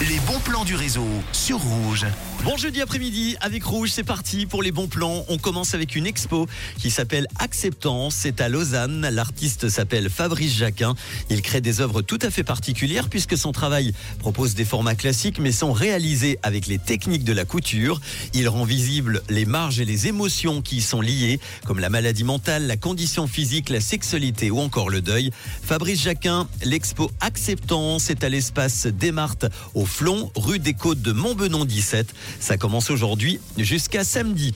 Les bons plans du réseau sur Rouge. Bon jeudi après-midi avec Rouge, c'est parti pour les bons plans. On commence avec une expo qui s'appelle Acceptance. C'est à Lausanne. L'artiste s'appelle Fabrice Jacquin. Il crée des œuvres tout à fait particulières puisque son travail propose des formats classiques mais sont réalisés avec les techniques de la couture. Il rend visible les marges et les émotions qui y sont liées comme la maladie mentale, la condition physique, la sexualité ou encore le deuil. Fabrice Jacquin, l'expo Acceptance est à l'espace Desmartes au Flon, rue des Côtes de Montbenon 17. Ça commence aujourd'hui jusqu'à samedi.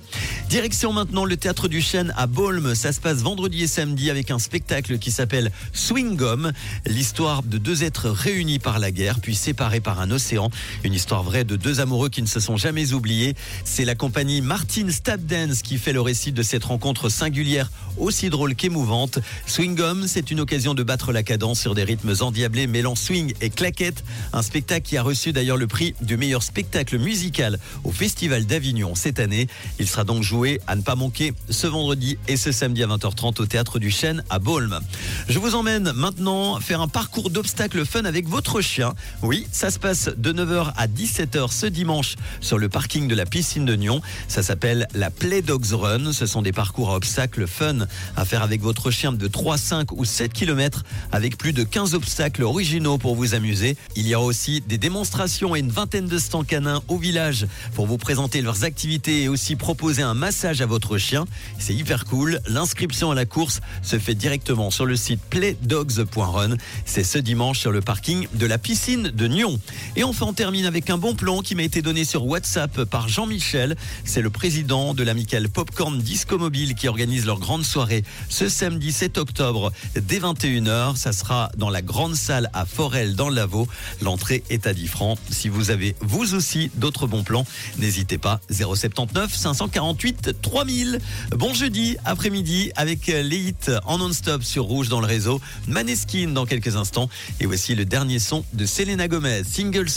Direction maintenant le théâtre du Chêne à Bolme. Ça se passe vendredi et samedi avec un spectacle qui s'appelle Swing Gum. L'histoire de deux êtres réunis par la guerre puis séparés par un océan. Une histoire vraie de deux amoureux qui ne se sont jamais oubliés. C'est la compagnie Martin Stab Dance qui fait le récit de cette rencontre singulière aussi drôle qu'émouvante. Swing Gum, c'est une occasion de battre la cadence sur des rythmes endiablés mêlant swing et claquette. Un spectacle qui a reçu d'ailleurs le prix du meilleur spectacle musical au Festival d'Avignon cette année. Il sera donc joué à ne pas manquer ce vendredi et ce samedi à 20h30 au Théâtre du Chêne à Bolme. Je vous emmène maintenant faire un parcours d'obstacles fun avec votre chien. Oui, ça se passe de 9h à 17h ce dimanche sur le parking de la piscine de Nyon. Ça s'appelle la Play Dogs Run. Ce sont des parcours à obstacles fun à faire avec votre chien de 3, 5 ou 7 km avec plus de 15 obstacles originaux pour vous amuser. Il y aura aussi des démonstrations et une vingtaine de stands canins au village pour vous présenter leurs activités et aussi proposer un massage à votre chien. C'est hyper cool. L'inscription à la course se fait directement sur le site playdogs.run. C'est ce dimanche sur le parking de la piscine de Nyon. Et enfin, on termine avec un bon plan qui m'a été donné sur WhatsApp par Jean-Michel. C'est le président de l'amicale Popcorn Disco Mobile qui organise leur grande soirée ce samedi 7 octobre dès 21h. Ça sera dans la grande salle à Forel dans le Lavaux. L'entrée est à 10 francs. Si vous avez vous aussi d'autres bons plans, n'hésitez pas. 079 548 3000. Bon jeudi après-midi avec les hits en non-stop sur Rouge dans le réseau. Maneskin dans quelques instants. Et voici le dernier son de Selena Gomez, single